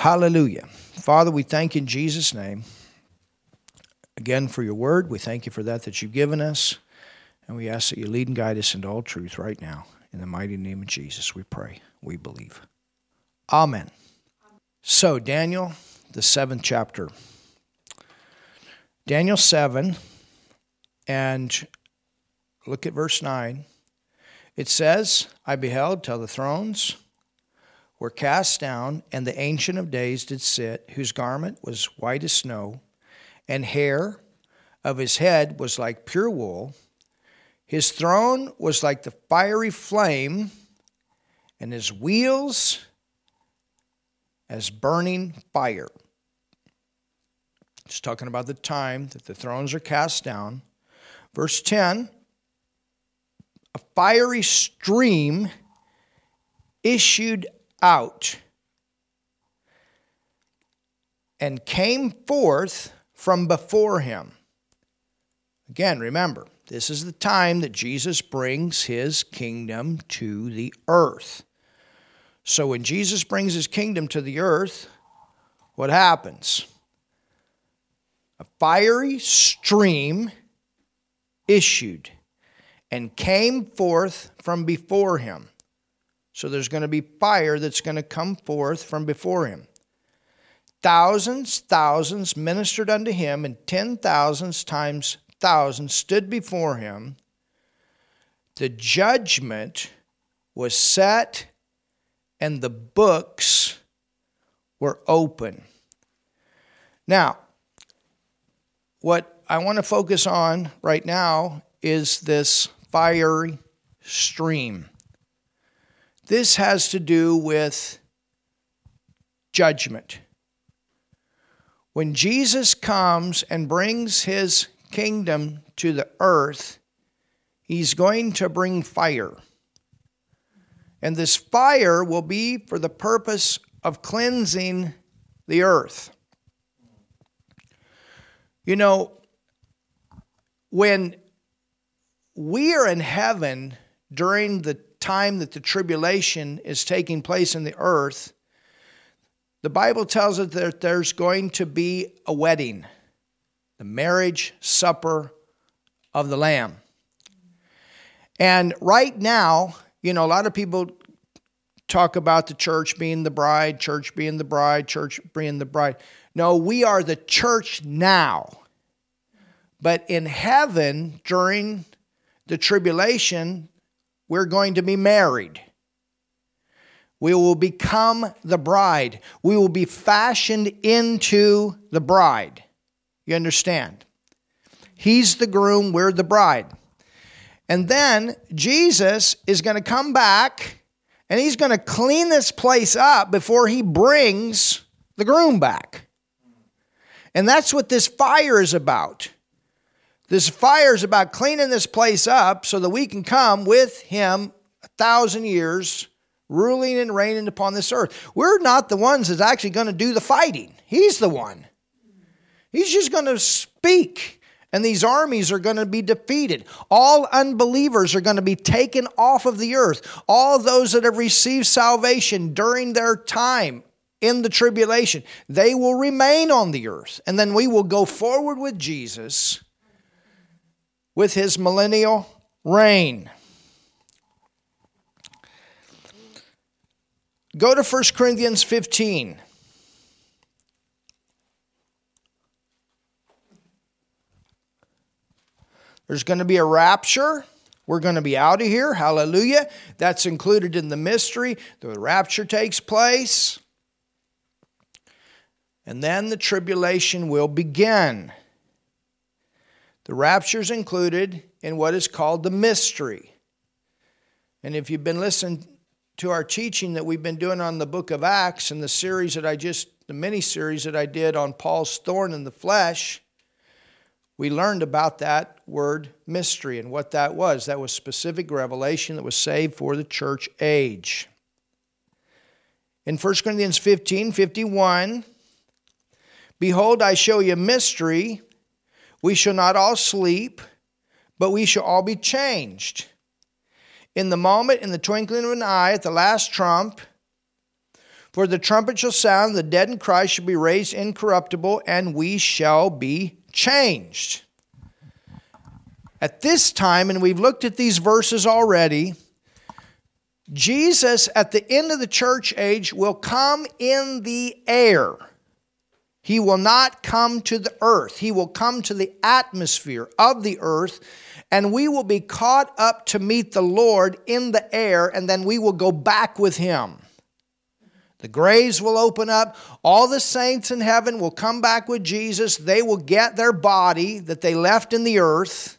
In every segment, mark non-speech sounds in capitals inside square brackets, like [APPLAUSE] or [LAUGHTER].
Hallelujah. Father, we thank you in Jesus' name again for your word. We thank you for that that you've given us. And we ask that you lead and guide us into all truth right now. In the mighty name of Jesus, we pray. We believe. Amen. So, Daniel, the seventh chapter. Daniel 7, and look at verse 9. It says, I beheld till the thrones were cast down, and the Ancient of Days did sit, whose garment was white as snow, and hair of his head was like pure wool. His throne was like the fiery flame, and his wheels as burning fire. It's talking about the time that the thrones are cast down. Verse 10 A fiery stream issued out and came forth from before him. Again, remember, this is the time that Jesus brings his kingdom to the earth. So when Jesus brings his kingdom to the earth, what happens? A fiery stream issued and came forth from before him. So there's going to be fire that's going to come forth from before him. Thousands, thousands ministered unto him, and ten thousands times thousands stood before him. The judgment was set, and the books were open. Now, what I want to focus on right now is this fiery stream. This has to do with judgment. When Jesus comes and brings his kingdom to the earth, he's going to bring fire. And this fire will be for the purpose of cleansing the earth. You know, when we are in heaven during the time that the tribulation is taking place in the earth, the Bible tells us that there's going to be a wedding, the marriage supper of the Lamb. And right now, you know, a lot of people talk about the church being the bride, church being the bride, church being the bride. No, we are the church now. But in heaven, during the tribulation, we're going to be married. We will become the bride. We will be fashioned into the bride. You understand? He's the groom, we're the bride. And then Jesus is going to come back and he's going to clean this place up before he brings the groom back. And that's what this fire is about. This fire is about cleaning this place up so that we can come with him a thousand years, ruling and reigning upon this earth. We're not the ones that's actually going to do the fighting, he's the one. He's just going to speak and these armies are going to be defeated. All unbelievers are going to be taken off of the earth. All those that have received salvation during their time in the tribulation, they will remain on the earth. And then we will go forward with Jesus with his millennial reign. Go to 1 Corinthians 15. There's going to be a rapture. We're going to be out of here. Hallelujah. That's included in the mystery. The rapture takes place. And then the tribulation will begin. The rapture is included in what is called the mystery. And if you've been listening to our teaching that we've been doing on the book of Acts and the series that I just, the mini series that I did on Paul's thorn in the flesh, we learned about that word mystery and what that was. That was specific revelation that was saved for the church age. In 1 Corinthians 15 51, behold, I show you a mystery. We shall not all sleep, but we shall all be changed. In the moment, in the twinkling of an eye, at the last trump, For the trumpet shall sound, the dead in Christ shall be raised incorruptible, and we shall be changed. At this time, and we've looked at these verses already, Jesus at the end of the church age will come in the air. He will not come to the earth. He will come to the atmosphere of the earth, and we will be caught up to meet the Lord in the air, and then we will go back with Him. The graves will open up. All the saints in heaven will come back with Jesus. They will get their body that they left in the earth.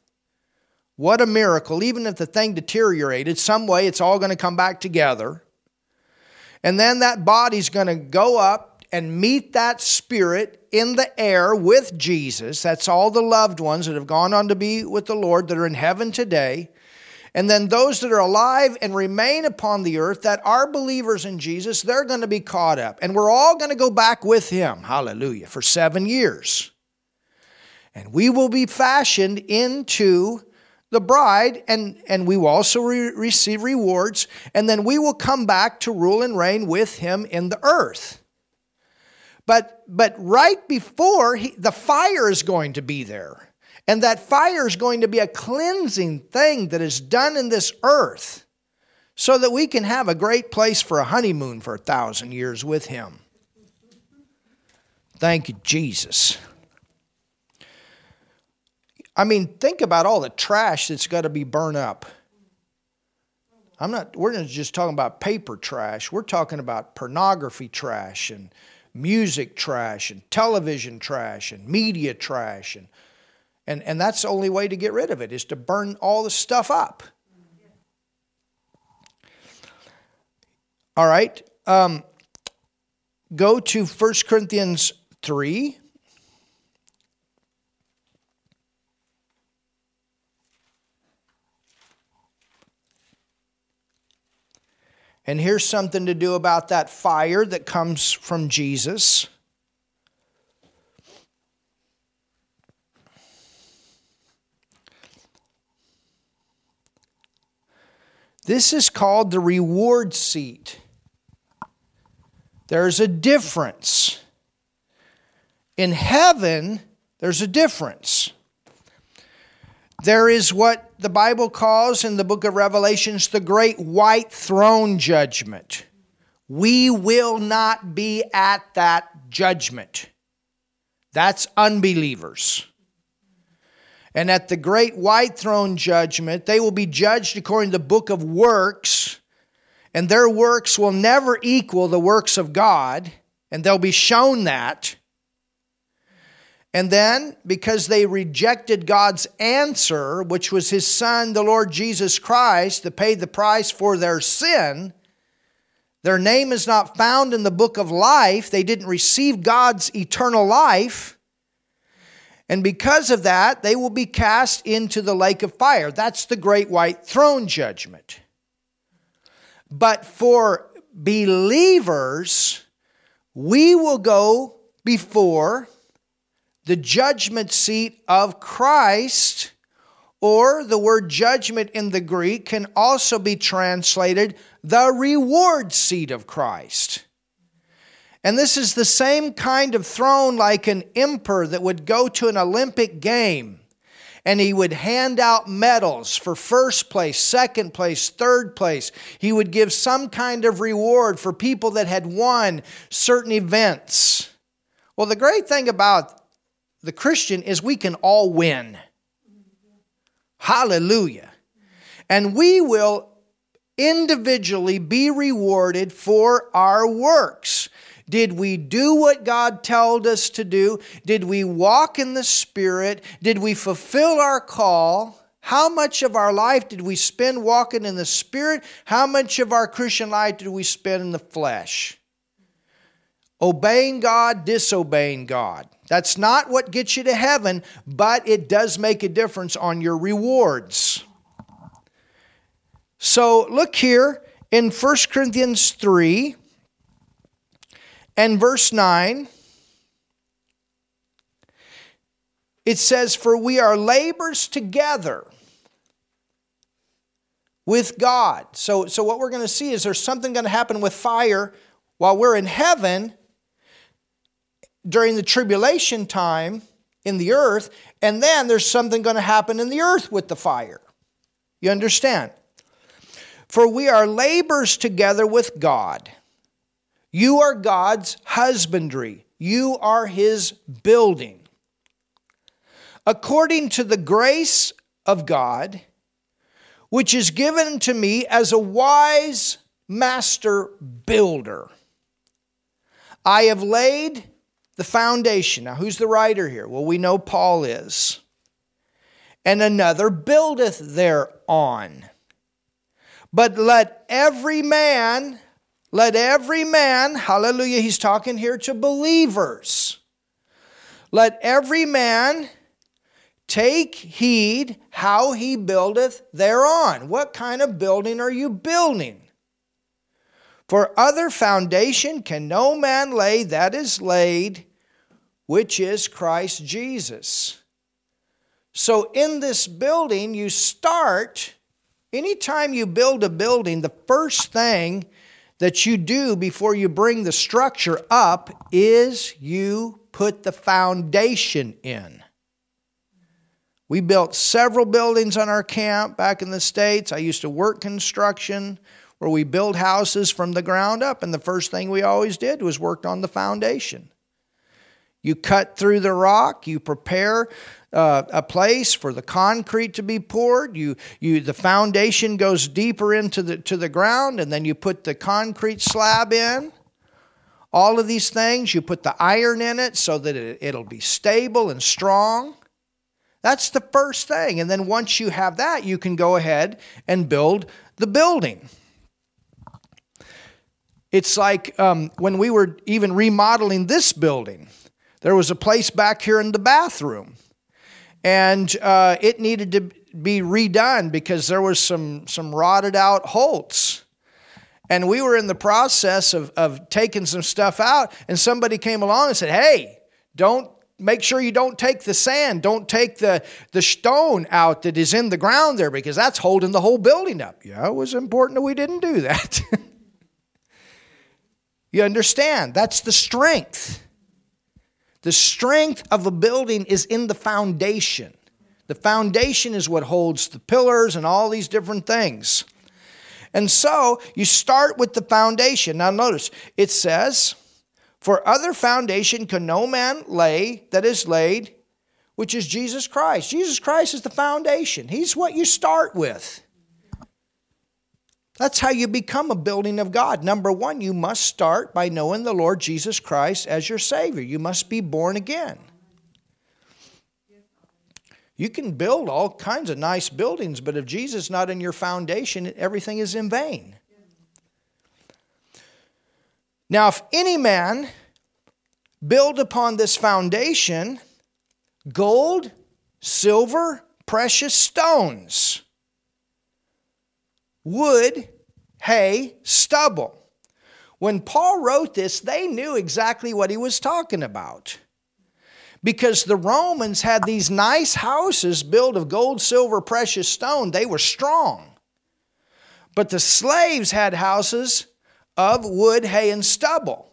What a miracle. Even if the thing deteriorated, some way it's all going to come back together. And then that body's going to go up and meet that spirit in the air with Jesus. That's all the loved ones that have gone on to be with the Lord that are in heaven today. And then those that are alive and remain upon the earth that are believers in Jesus, they're going to be caught up. And we're all going to go back with him, hallelujah, for seven years. And we will be fashioned into the bride, and, and we will also re- receive rewards. And then we will come back to rule and reign with him in the earth. But, but right before, he, the fire is going to be there. And that fire is going to be a cleansing thing that is done in this earth so that we can have a great place for a honeymoon for a thousand years with Him. Thank you, Jesus. I mean, think about all the trash that's got to be burned up. I'm not, we're not just talking about paper trash. We're talking about pornography trash and music trash and television trash and media trash and and, and that's the only way to get rid of it, is to burn all the stuff up. All right. Um, go to 1 Corinthians 3. And here's something to do about that fire that comes from Jesus. This is called the reward seat. There's a difference. In heaven, there's a difference. There is what the Bible calls in the book of Revelations the great white throne judgment. We will not be at that judgment. That's unbelievers. And at the great white throne judgment, they will be judged according to the book of works, and their works will never equal the works of God, and they'll be shown that. And then, because they rejected God's answer, which was His Son, the Lord Jesus Christ, that paid the price for their sin, their name is not found in the book of life. They didn't receive God's eternal life. And because of that, they will be cast into the lake of fire. That's the great white throne judgment. But for believers, we will go before the judgment seat of Christ, or the word judgment in the Greek can also be translated the reward seat of Christ. And this is the same kind of throne like an emperor that would go to an Olympic game and he would hand out medals for first place, second place, third place. He would give some kind of reward for people that had won certain events. Well, the great thing about the Christian is we can all win. Hallelujah. And we will individually be rewarded for our works. Did we do what God told us to do? Did we walk in the Spirit? Did we fulfill our call? How much of our life did we spend walking in the Spirit? How much of our Christian life did we spend in the flesh? Obeying God, disobeying God. That's not what gets you to heaven, but it does make a difference on your rewards. So look here in 1 Corinthians 3 and verse 9, it says, For we are labors together with God. So, so what we're going to see is there's something going to happen with fire while we're in heaven during the tribulation time in the earth, and then there's something going to happen in the earth with the fire. You understand? For we are labors together with God. You are God's husbandry, you are his building. According to the grace of God, which is given to me as a wise master builder. I have laid the foundation. Now, who's the writer here? Well, we know Paul is. And another buildeth thereon. But let every man, let every man, hallelujah, he's talking here to believers. Let every man take heed how he buildeth thereon. What kind of building are you building? For other foundation can no man lay that is laid, which is Christ Jesus. So in this building, you start, anytime you build a building, the first thing that you do before you bring the structure up is you put the foundation in. We built several buildings on our camp back in the States. I used to work construction where we build houses from the ground up, and the first thing we always did was worked on the foundation. You cut through the rock, you prepare uh, a place for the concrete to be poured. You, you, the foundation goes deeper into the, to the ground, and then you put the concrete slab in. All of these things, you put the iron in it so that it, it'll be stable and strong. That's the first thing. And then once you have that, you can go ahead and build the building. It's like um, when we were even remodeling this building, there was a place back here in the bathroom, and uh, it needed to be redone because there was some some rotted out holds. And we were in the process of, of taking some stuff out, and somebody came along and said, Hey, don't make sure you don't take the sand, don't take the, the stone out that is in the ground there because that's holding the whole building up. Yeah, it was important that we didn't do that. [LAUGHS] You understand? That's the strength. The strength of a building is in the foundation. The foundation is what holds the pillars and all these different things. And so you start with the foundation. Now, notice it says, For other foundation can no man lay that is laid, which is Jesus Christ. Jesus Christ is the foundation, He's what you start with. That's how you become a building of God. Number one, you must start by knowing the Lord Jesus Christ as your Savior. You must be born again. You can build all kinds of nice buildings, but if Jesus is not in your foundation, everything is in vain. Now, if any man build upon this foundation gold, silver, precious stones, wood, hay, stubble. When Paul wrote this, they knew exactly what he was talking about. Because the Romans had these nice houses built of gold, silver, precious stone. They were strong. But the slaves had houses of wood, hay, and stubble.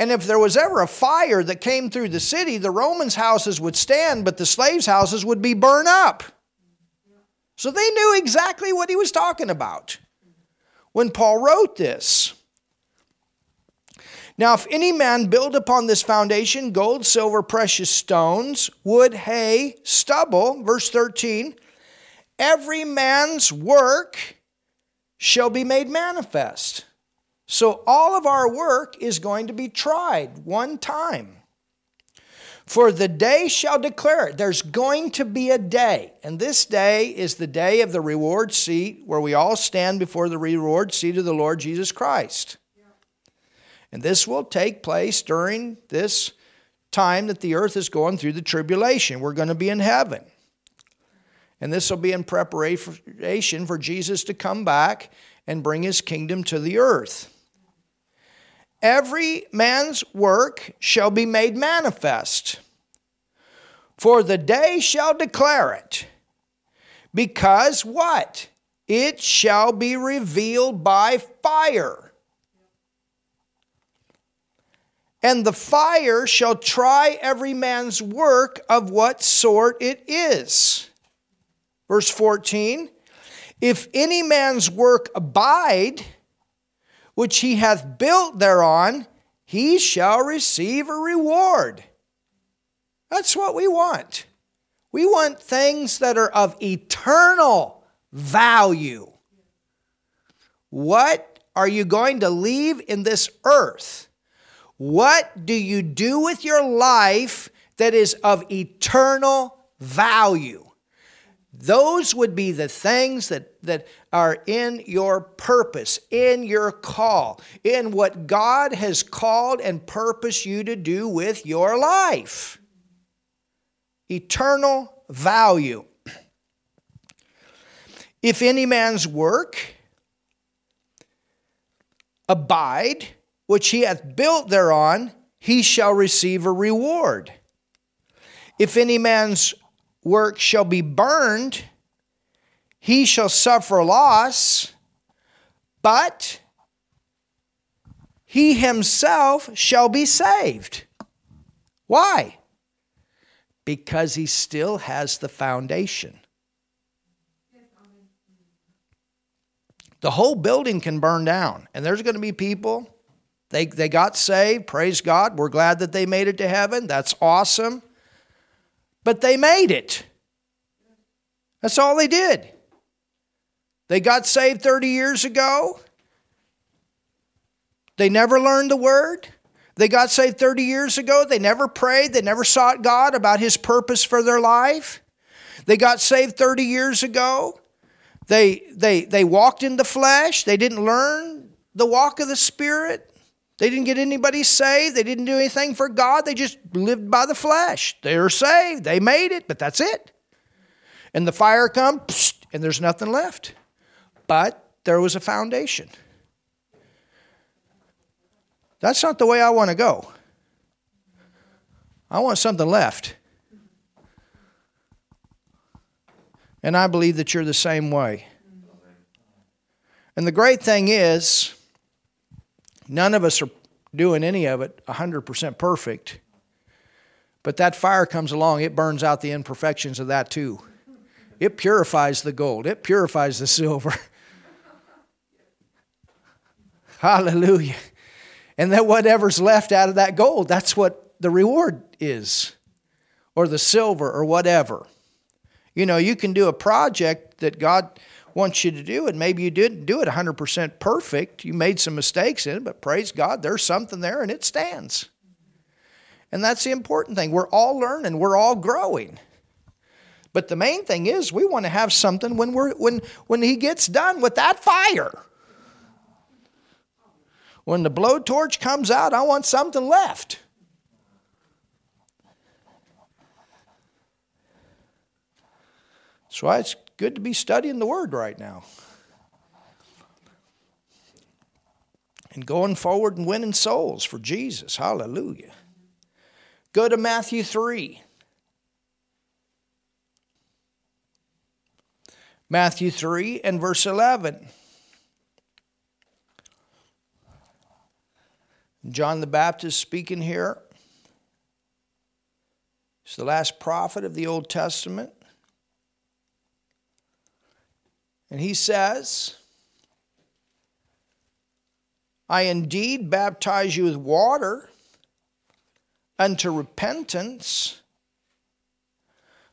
And if there was ever a fire that came through the city, the Romans' houses would stand, but the slaves' houses would be burned up. So they knew exactly what he was talking about when Paul wrote this. Now, if any man build upon this foundation gold, silver, precious stones, wood, hay, stubble, verse 13, every man's work shall be made manifest. So all of our work is going to be tried one time. For the day shall declare it. There's going to be a day. And this day is the day of the reward seat where we all stand before the reward seat of the Lord Jesus Christ. And this will take place during this time that the earth is going through the tribulation. We're going to be in heaven. And this will be in preparation for Jesus to come back and bring his kingdom to the earth every man's work shall be made manifest. For the day shall declare it. Because what? It shall be revealed by fire. and the fire shall try every man's work of what sort it is. Verse 14 If any man's work abide, which he hath built thereon, he shall receive a reward. That's what we want. We want things that are of eternal value. What are you going to leave in this earth? What do you do with your life that is of eternal value? Those would be the things that, that are in your purpose, in your call, in what God has called and purposed you to do with your life. Eternal value. If any man's work abide, which he hath built thereon, he shall receive a reward. If any man's work shall be burned, he shall suffer loss, but he himself shall be saved. Why? Because he still has the foundation. The whole building can burn down, and there's going to be people. They, they got saved, praise God. We're glad that they made it to heaven. That's awesome but they made it. That's all they did. They got saved 30 years ago. They never learned the word. They got saved 30 years ago. They never prayed. They never sought God about His purpose for their life. They got saved 30 years ago. They, they, they walked in the flesh. They didn't learn the walk of the Spirit. They didn't get anybody saved. They didn't do anything for God. They just lived by the flesh. They were saved. They made it, but that's it. And the fire comes, and there's nothing left. But there was a foundation. That's not the way I want to go. I want something left. And I believe that you're the same way. And the great thing is, None of us are doing any of it 100% perfect. But that fire comes along, it burns out the imperfections of that too. It purifies the gold, it purifies the [LAUGHS] silver. Hallelujah. And that whatever's left out of that gold, that's what the reward is, or the silver, or whatever. You know, you can do a project that God wants you to do, and maybe you didn't do it 100% perfect. You made some mistakes in it, but praise God, there's something there and it stands. And that's the important thing. We're all learning, we're all growing. But the main thing is we want to have something when we're when when he gets done with that fire. When the blowtorch comes out, I want something left. That's why it's good to be studying the Word right now. And going forward and winning souls for Jesus. Hallelujah. Go to Matthew 3. Matthew 3 and verse 11. John the Baptist speaking here. He's the last prophet of the Old Testament. And he says, I indeed baptize you with water unto repentance.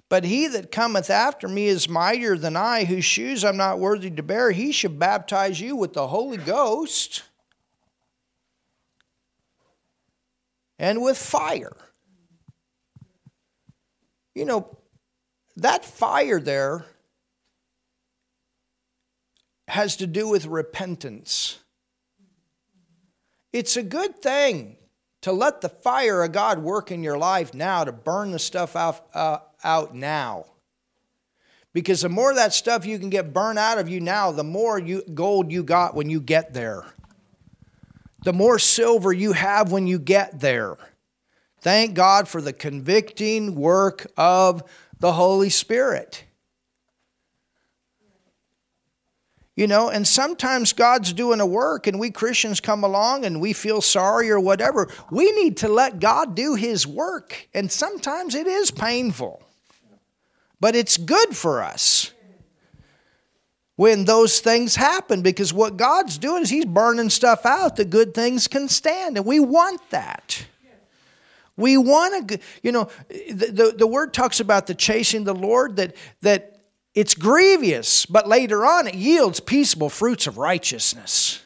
But he that cometh after me is mightier than I, whose shoes I'm not worthy to bear. He shall baptize you with the Holy Ghost and with fire. You know, that fire there has to do with repentance. It's a good thing to let the fire of God work in your life now, to burn the stuff out, uh, out now. Because the more that stuff you can get burned out of you now, the more you, gold you got when you get there. The more silver you have when you get there. Thank God for the convicting work of the Holy Spirit. You know, and sometimes God's doing a work and we Christians come along and we feel sorry or whatever. We need to let God do His work. And sometimes it is painful, but it's good for us when those things happen because what God's doing is He's burning stuff out that good things can stand. And we want that. We want to, you know, the, the, the word talks about the chasing the Lord, that, that it's grievous, but later on it yields peaceable fruits of righteousness.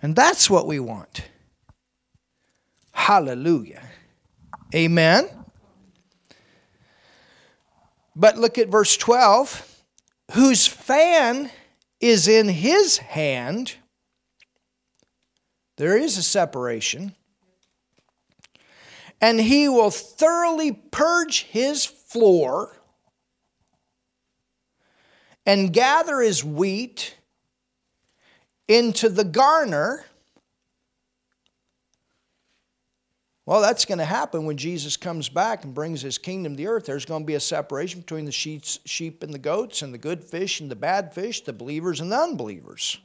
And that's what we want. Hallelujah. Amen. But look at verse 12 whose fan is in his hand. There is a separation. And he will thoroughly purge his floor and gather his wheat into the garner. Well, that's going to happen when Jesus comes back and brings his kingdom to the earth. There's going to be a separation between the sheep and the goats, and the good fish and the bad fish, the believers and the unbelievers.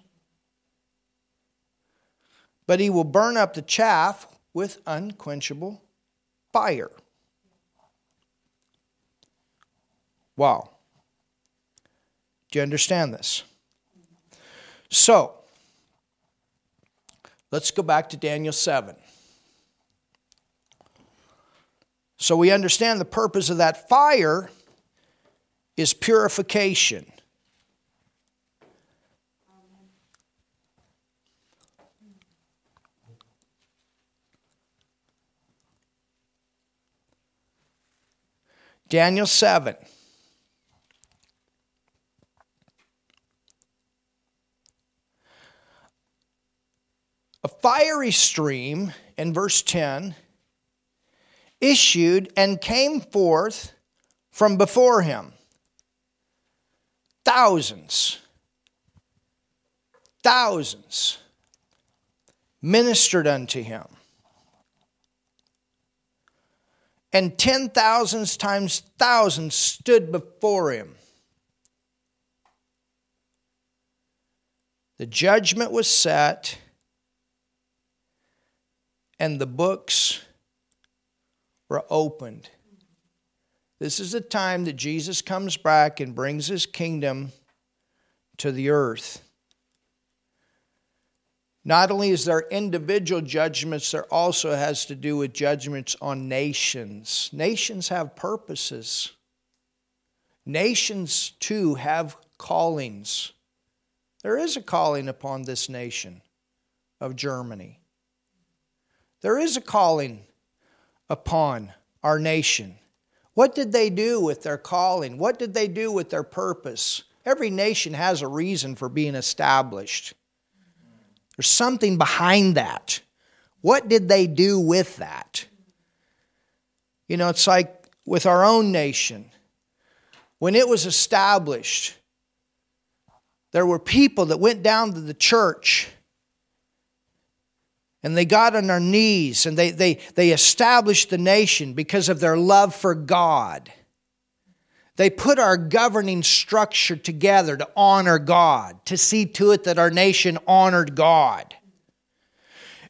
But he will burn up the chaff with unquenchable fire. Wow. Do you understand this? So, let's go back to Daniel 7. So we understand the purpose of that fire is purification. Daniel 7. A fiery stream, in verse 10, issued and came forth from before him. Thousands, thousands ministered unto him. And ten thousands times thousands stood before him. The judgment was set and the books were opened. This is the time that Jesus comes back and brings his kingdom to the earth. Not only is there individual judgments, there also has to do with judgments on nations. Nations have purposes. Nations, too, have callings. There is a calling upon this nation of Germany. There is a calling upon our nation. What did they do with their calling? What did they do with their purpose? Every nation has a reason for being established. There's something behind that. What did they do with that? You know, it's like with our own nation. When it was established, there were people that went down to the church and they got on their knees and they, they, they established the nation because of their love for God. They put our governing structure together to honor God, to see to it that our nation honored God.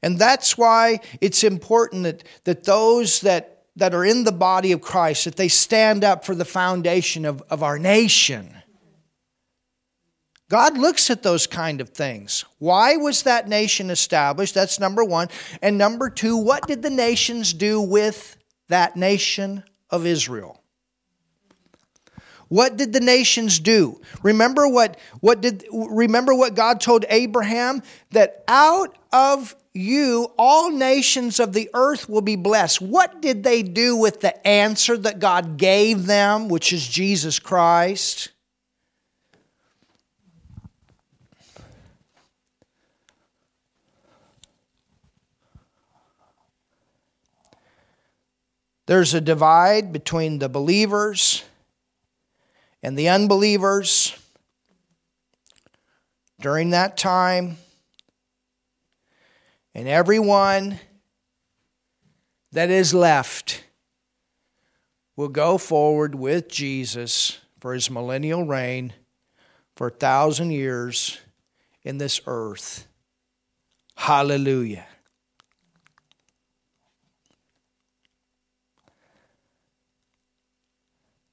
And that's why it's important that, that those that, that are in the body of Christ, that they stand up for the foundation of, of our nation. God looks at those kind of things. Why was that nation established? That's number one. And number two, what did the nations do with that nation of Israel? What did the nations do? Remember what, what did remember what God told Abraham? That out of you all nations of the earth will be blessed. What did they do with the answer that God gave them, which is Jesus Christ? There's a divide between the believers and the unbelievers during that time. And everyone that is left will go forward with Jesus for his millennial reign for a thousand years in this earth. Hallelujah.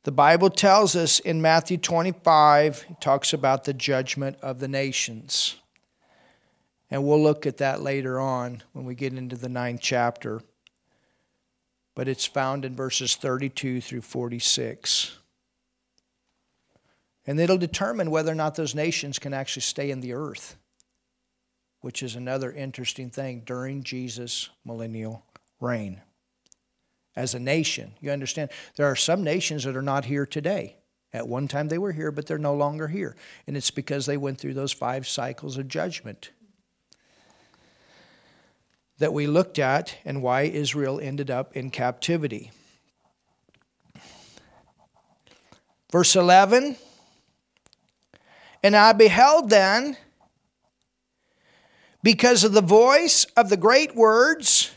The Bible tells us in Matthew 25, it talks about the judgment of the nations. And we'll look at that later on when we get into the ninth chapter. But it's found in verses 32 through 46. And it'll determine whether or not those nations can actually stay in the earth, which is another interesting thing during Jesus' millennial reign as a nation. You understand? There are some nations that are not here today. At one time they were here, but they're no longer here. And it's because they went through those five cycles of judgment that we looked at and why Israel ended up in captivity. Verse 11 And I beheld then, because of the voice of the great words,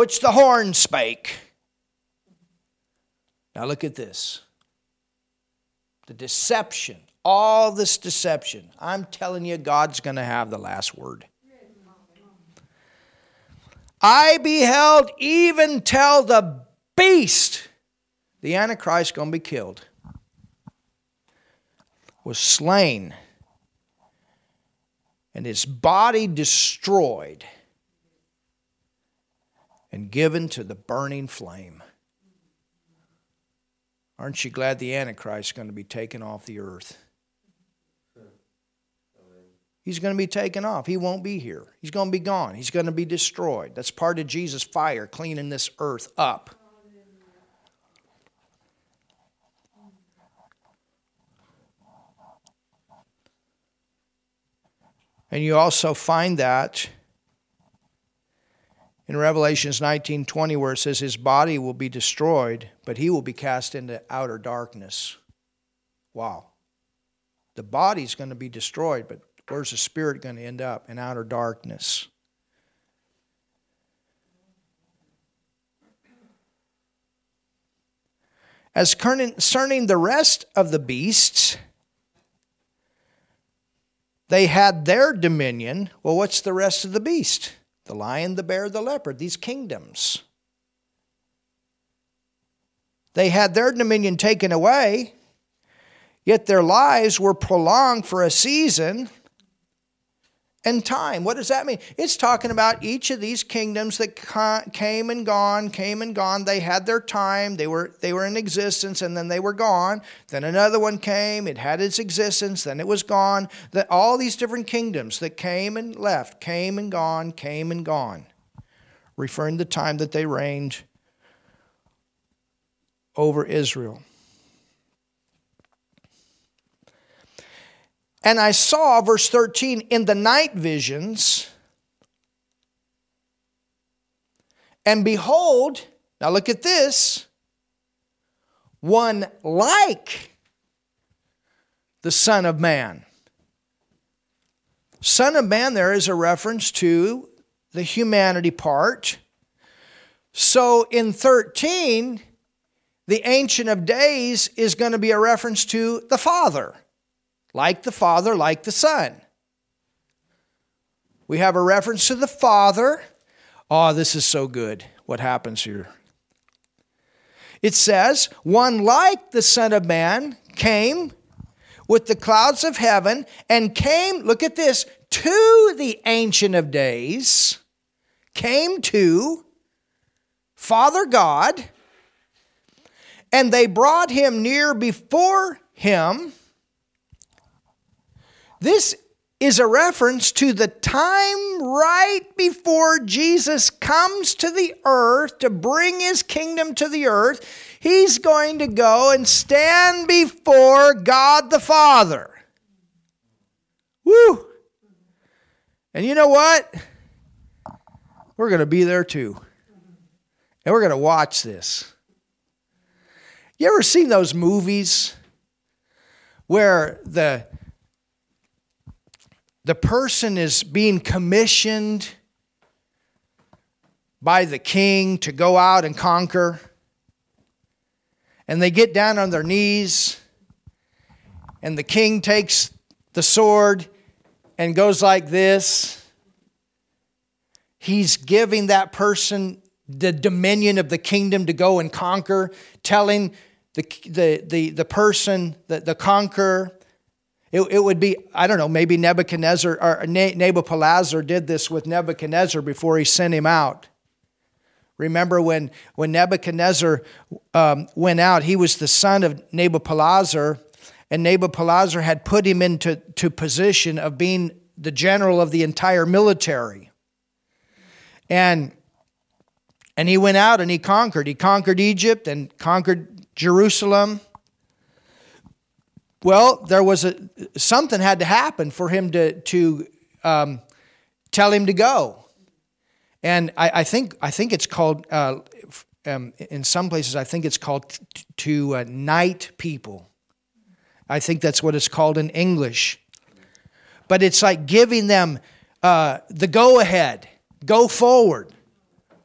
which the horn spake. Now look at this. The deception, all this deception. I'm telling you, God's going to have the last word. I beheld even till the beast, the Antichrist going to be killed, was slain and his body destroyed and given to the burning flame. Aren't you glad the Antichrist is going to be taken off the earth? He's going to be taken off. He won't be here. He's going to be gone. He's going to be destroyed. That's part of Jesus' fire, cleaning this earth up. And you also find that in Revelations 19:20 where it says his body will be destroyed, but he will be cast into outer darkness. Wow. The body's going to be destroyed, but where's the spirit going to end up? In outer darkness. As concerning the rest of the beasts, they had their dominion. Well, what's the rest of the beast? The lion, the bear, the leopard, these kingdoms. They had their dominion taken away, yet their lives were prolonged for a season and time. What does that mean? It's talking about each of these kingdoms that came and gone, came and gone. They had their time. They were they were in existence and then they were gone. Then another one came, it had its existence, then it was gone. That all these different kingdoms that came and left, came and gone, came and gone. Referring to the time that they reigned over Israel. And I saw, verse 13, in the night visions, and behold, now look at this, one like the Son of Man. Son of Man, there is a reference to the humanity part. So in 13, the Ancient of Days is going to be a reference to the Father like the Father, like the Son. We have a reference to the Father. Oh, this is so good. What happens here? It says, One like the Son of Man came with the clouds of heaven and came, look at this, to the Ancient of Days, came to Father God, and they brought him near before him this is a reference to the time right before Jesus comes to the earth to bring his kingdom to the earth. He's going to go and stand before God the Father. Woo! And you know what? We're going to be there too. And we're going to watch this. You ever seen those movies where the the person is being commissioned by the king to go out and conquer. And they get down on their knees and the king takes the sword and goes like this, he's giving that person the dominion of the kingdom to go and conquer, telling the, the, the, the person, the, the conqueror, it, it would be, I don't know, maybe Nebuchadnezzar or Nabopolassar did this with Nebuchadnezzar before he sent him out. Remember when, when Nebuchadnezzar um, went out, he was the son of Nabopolassar, and Nabopolassar had put him into to position of being the general of the entire military. And, and he went out and he conquered. He conquered Egypt and conquered Jerusalem. Well, there was a something had to happen for him to to um, tell him to go, and I, I, think I think it's called uh, um, in some places I think it's called t- to uh, knight people. I think that's what it's called in English, but it's like giving them uh, the go ahead, go forward,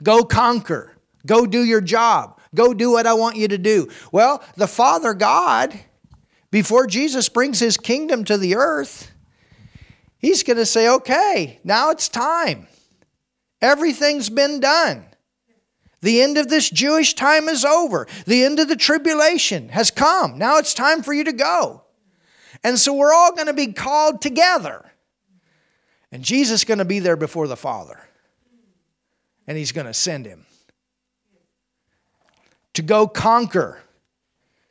go conquer, go do your job, go do what I want you to do. Well, the Father God before Jesus brings his kingdom to the earth, he's going to say, okay, now it's time. Everything's been done. The end of this Jewish time is over. The end of the tribulation has come. Now it's time for you to go. And so we're all going to be called together. And Jesus is going to be there before the Father. And he's going to send him to go conquer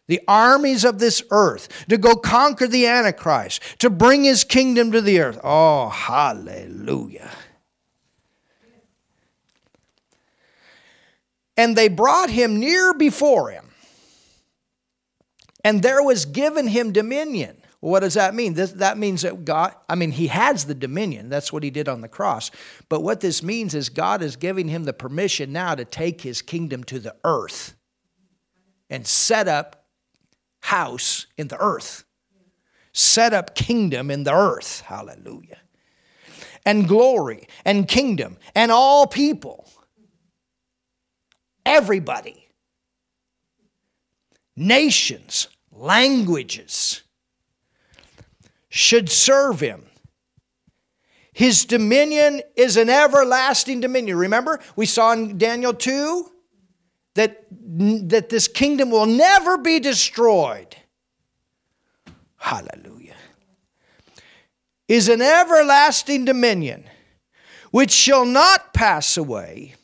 the armies of this earth, to go conquer the Antichrist, to bring his kingdom to the earth. Oh, hallelujah. And they brought him near before him, and there was given him dominion. what does that mean? That means that God, I mean, he has the dominion. That's what he did on the cross. But what this means is God is giving him the permission now to take his kingdom to the earth and set up house in the earth, set up kingdom in the earth. Hallelujah. And glory and kingdom and all people. Everybody. Nations, languages should serve him. His dominion is an everlasting dominion. Remember, we saw in Daniel 2 that, that this kingdom will never be destroyed. Hallelujah. Is an everlasting dominion which shall not pass away,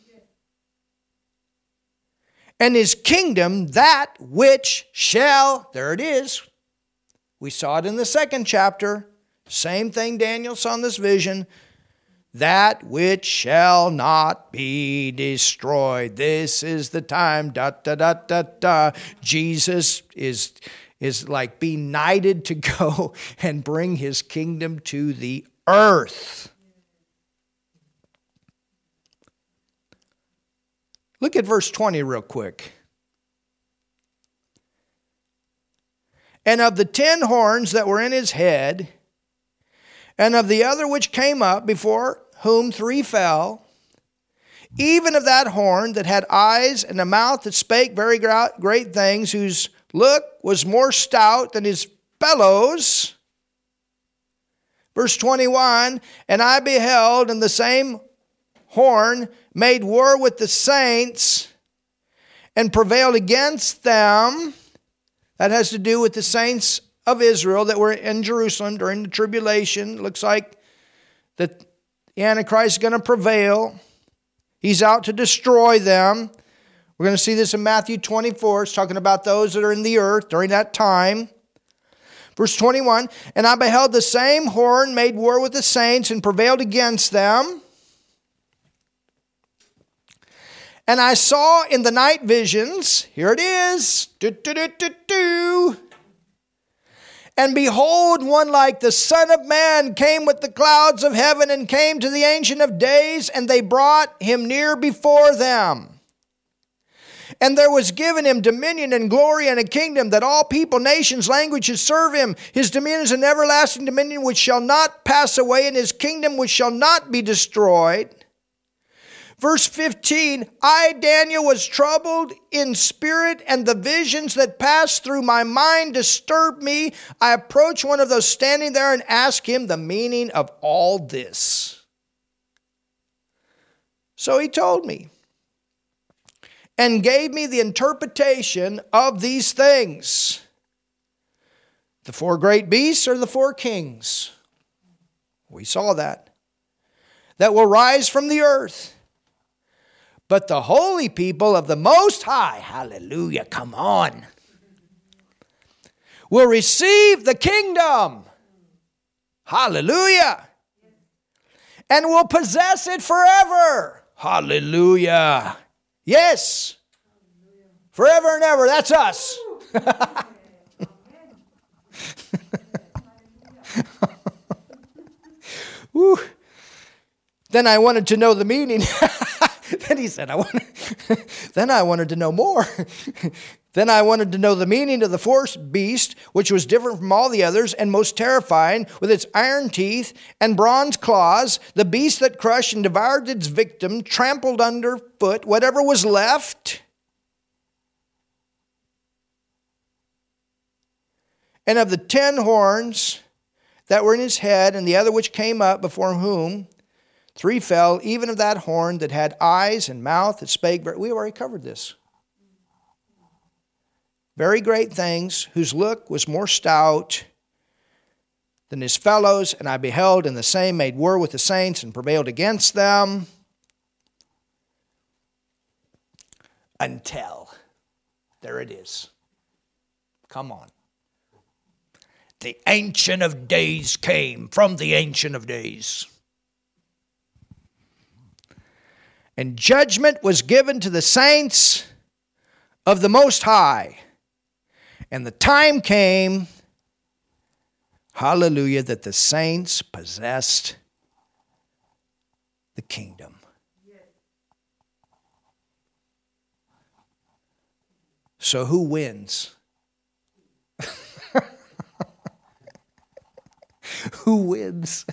and his kingdom that which shall, there it is. We saw it in the second chapter. Same thing Daniel saw in this vision that which shall not be destroyed. This is the time, da da da da da. Jesus is, is like being knighted to [LAUGHS] go and bring his kingdom to the earth. Look at verse 20 real quick. And of the ten horns that were in his head, and of the other which came up, before whom three fell, even of that horn that had eyes and a mouth that spake very great things, whose look was more stout than his fellows. Verse 21 And I beheld, and the same horn made war with the saints and prevailed against them. That has to do with the saints of Israel that were in Jerusalem during the tribulation. Looks like that the Antichrist is going to prevail. He's out to destroy them. We're going to see this in Matthew 24. It's talking about those that are in the earth during that time. Verse 21 And I beheld the same horn made war with the saints and prevailed against them. And I saw in the night visions, here it is, and behold, one like the Son of Man came with the clouds of heaven and came to the Ancient of Days, and they brought him near before them. And there was given him dominion and glory and a kingdom that all people, nations, languages serve him. His dominion is an everlasting dominion which shall not pass away, and his kingdom which shall not be destroyed. Verse 15 I, Daniel, was troubled in spirit, and the visions that passed through my mind disturbed me. I approached one of those standing there and asked him the meaning of all this. So he told me and gave me the interpretation of these things. The four great beasts are the four kings. We saw that. That will rise from the earth. But the holy people of the Most High, hallelujah, come on, will receive the kingdom. Hallelujah. And will possess it forever. Hallelujah. Yes. Forever and ever. That's us. [LAUGHS] Then I wanted to know the meaning. [LAUGHS] [LAUGHS] then he said, I want [LAUGHS] then I wanted to know more. [LAUGHS] then I wanted to know the meaning of the fourth beast, which was different from all the others and most terrifying, with its iron teeth and bronze claws, the beast that crushed and devoured its victim, trampled underfoot whatever was left. And of the ten horns that were in his head, and the other which came up, before whom three fell, even of that horn that had eyes and mouth that spake. We already covered this. Very great things, whose look was more stout than his fellows, and I beheld, and the same made war with the saints and prevailed against them. Until, there it is. Come on. The Ancient of Days came from the Ancient of Days. And judgment was given to the saints of the Most High. And the time came, hallelujah, that the saints possessed the kingdom. So who wins? [LAUGHS] who wins?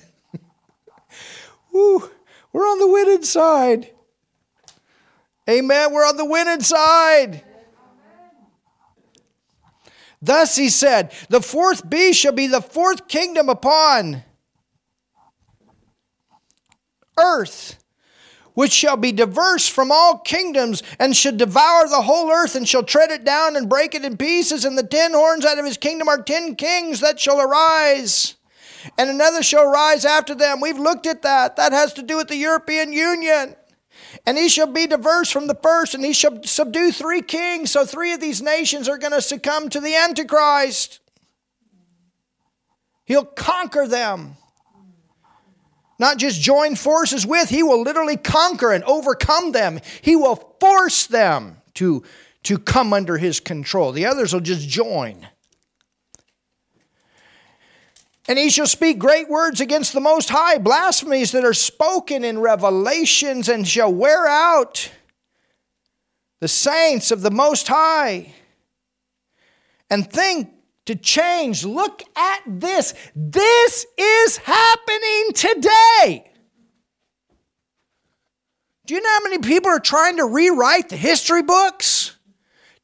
[LAUGHS] Woo, we're on the winning side. Amen. We're on the winning side. Thus he said, The fourth beast shall be the fourth kingdom upon earth, which shall be diverse from all kingdoms, and should devour the whole earth, and shall tread it down and break it in pieces. And the ten horns out of his kingdom are ten kings that shall arise and another shall rise after them. We've looked at that. That has to do with the European Union. And he shall be diverse from the first, and he shall subdue three kings. So three of these nations are going to succumb to the Antichrist. He'll conquer them. Not just join forces with, he will literally conquer and overcome them. He will force them to, to come under his control. The others will just join. And he shall speak great words against the Most High, blasphemies that are spoken in revelations, and shall wear out the saints of the Most High. And think to change. Look at this. This is happening today. Do you know how many people are trying to rewrite the history books?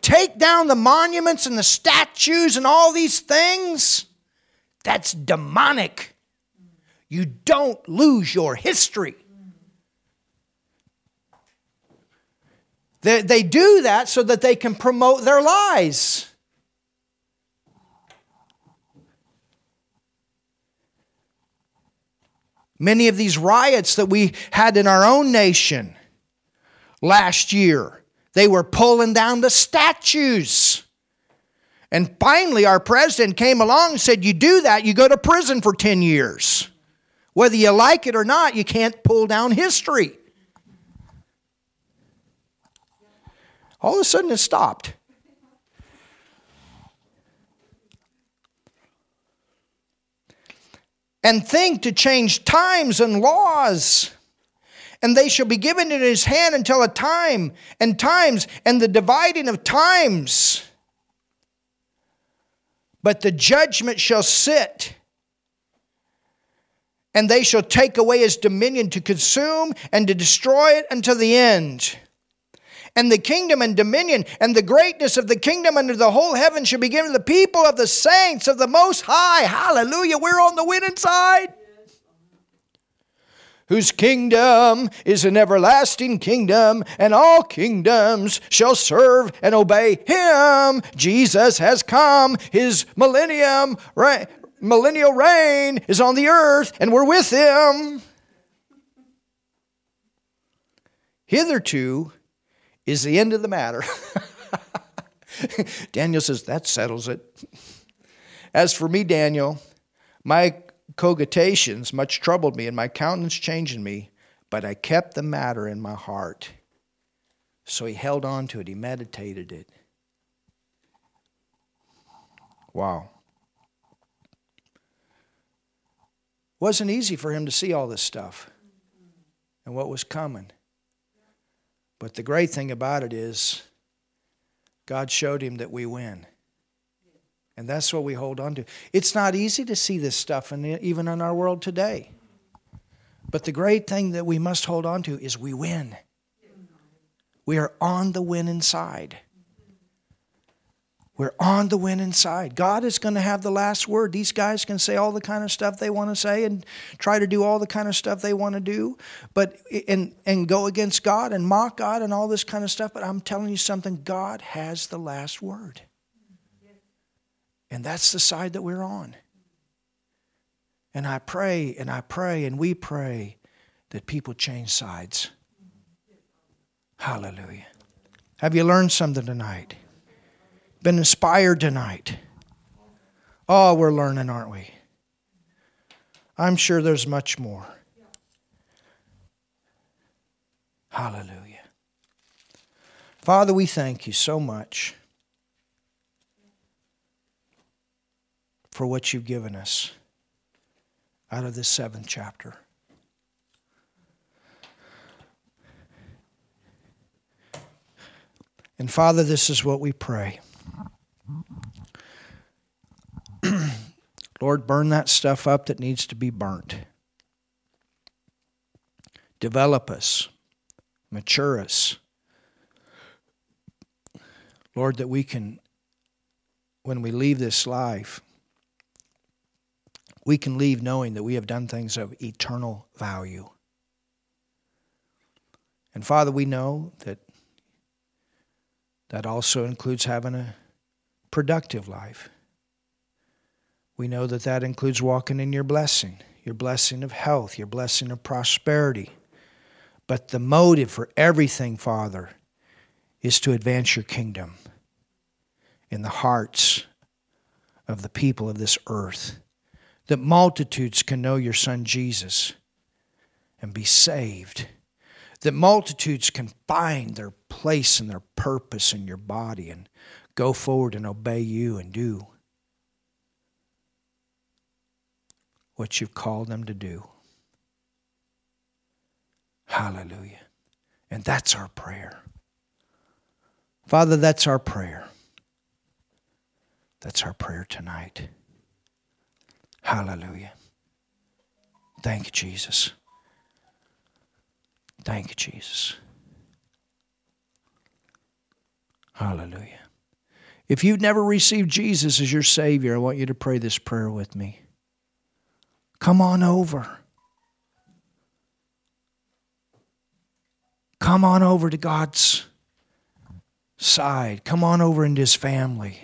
Take down the monuments and the statues and all these things? That's demonic. You don't lose your history. They, they do that so that they can promote their lies. Many of these riots that we had in our own nation last year, they were pulling down the statues and finally, our president came along and said, You do that, you go to prison for 10 years. Whether you like it or not, you can't pull down history. All of a sudden, it stopped. And think to change times and laws and they shall be given in his hand until a time and times and the dividing of times but the judgment shall sit. and they shall take away his dominion to consume and to destroy it unto the end. And the kingdom and dominion and the greatness of the kingdom under the whole heaven shall be given to the people of the saints of the Most High. Hallelujah. We're on the winning side whose kingdom is an everlasting kingdom, and all kingdoms shall serve and obey him. Jesus has come, his millennium, right, millennial reign is on the earth, and we're with him. Hitherto is the end of the matter. [LAUGHS] Daniel says, That settles it. As for me, Daniel, my cogitations much troubled me, and my countenance changed in me, but I kept the matter in my heart. So he held on to it, he meditated it. Wow. wasn't easy for him to see all this stuff and what was coming. But the great thing about it is, God showed him that we win. And that's what we hold on to. It's not easy to see this stuff, in, even in our world today. But the great thing that we must hold on to is we win. We are on the winning side. We're on the winning side. God is going to have the last word. These guys can say all the kind of stuff they want to say and try to do all the kind of stuff they want to do, but and and go against God and mock God and all this kind of stuff. But I'm telling you something, God has the last word. And that's the side that we're on. And I pray and I pray and we pray that people change sides. Hallelujah. Have you learned something tonight? been inspired tonight? Oh, we're learning, aren't we? I'm sure there's much more. Hallelujah. Father, we thank you so much for what you've given us out of this seventh chapter. And Father, this is what we pray. [CLEARS THROAT] Lord, burn that stuff up that needs to be burnt. Develop us, mature us. Lord, that we can, when we leave this life, we can leave knowing that we have done things of eternal value. And Father, we know that that also includes having a productive life. We know that that includes walking in your blessing, your blessing of health, your blessing of prosperity. But the motive for everything, Father, is to advance your kingdom in the hearts of the people of this earth. That multitudes can know your Son Jesus and be saved. That multitudes can find their place and their purpose in your body and go forward and obey you and do what you've called them to do. Hallelujah. And that's our prayer. Father, that's our prayer. That's our prayer tonight. Hallelujah. Thank you, Jesus. Thank you, Jesus. Hallelujah. If you've never received Jesus as your Savior, I want you to pray this prayer with me. Come on over. Come on over to God's side. Come on over into His family.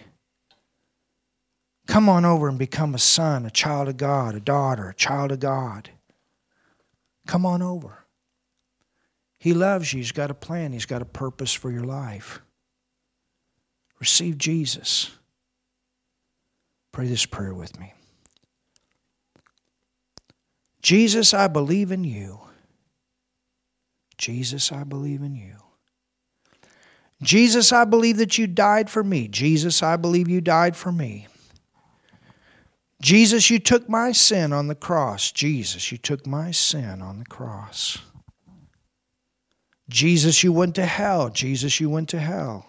Come on over and become a son, a child of God, a daughter, a child of God. Come on over. He loves you. He's got a plan. He's got a purpose for your life. Receive Jesus. Pray this prayer with me. Jesus, I believe in you. Jesus, I believe in you. Jesus, I believe that you died for me. Jesus, I believe you died for me. Jesus, you took my sin on the cross. Jesus, you took my sin on the cross. Jesus, you went to hell. Jesus, you went to hell.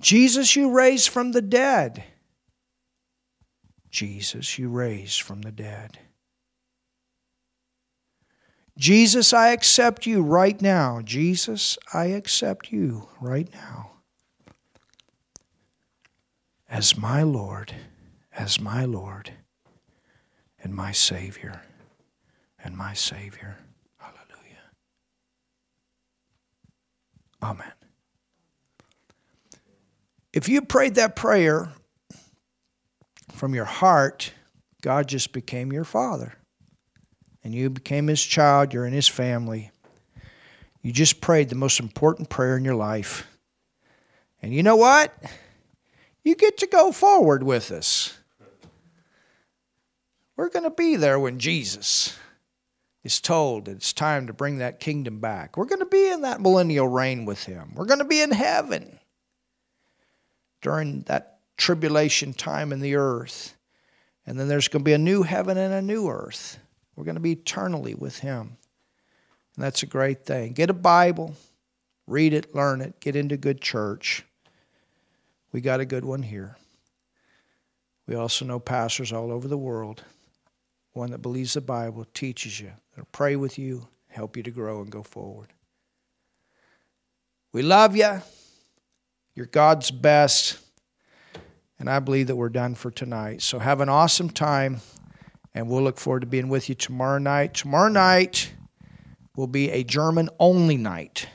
Jesus, you raised from the dead. Jesus, you raised from the dead. Jesus, I accept you right now. Jesus, I accept you right now as my Lord, as my Lord, and my Savior, and my Savior. Hallelujah. Amen. If you prayed that prayer from your heart, God just became your Father and you became his child, you're in his family. You just prayed the most important prayer in your life. And you know what? You get to go forward with us. We're going to be there when Jesus is told it's time to bring that kingdom back. We're going to be in that millennial reign with him. We're going to be in heaven during that tribulation time in the earth. And then there's going to be a new heaven and a new earth. We're going to be eternally with Him. And that's a great thing. Get a Bible, read it, learn it, get into good church. We got a good one here. We also know pastors all over the world. One that believes the Bible teaches you, they'll pray with you, help you to grow and go forward. We love you. You're God's best. And I believe that we're done for tonight. So have an awesome time. And we'll look forward to being with you tomorrow night. Tomorrow night will be a German only night.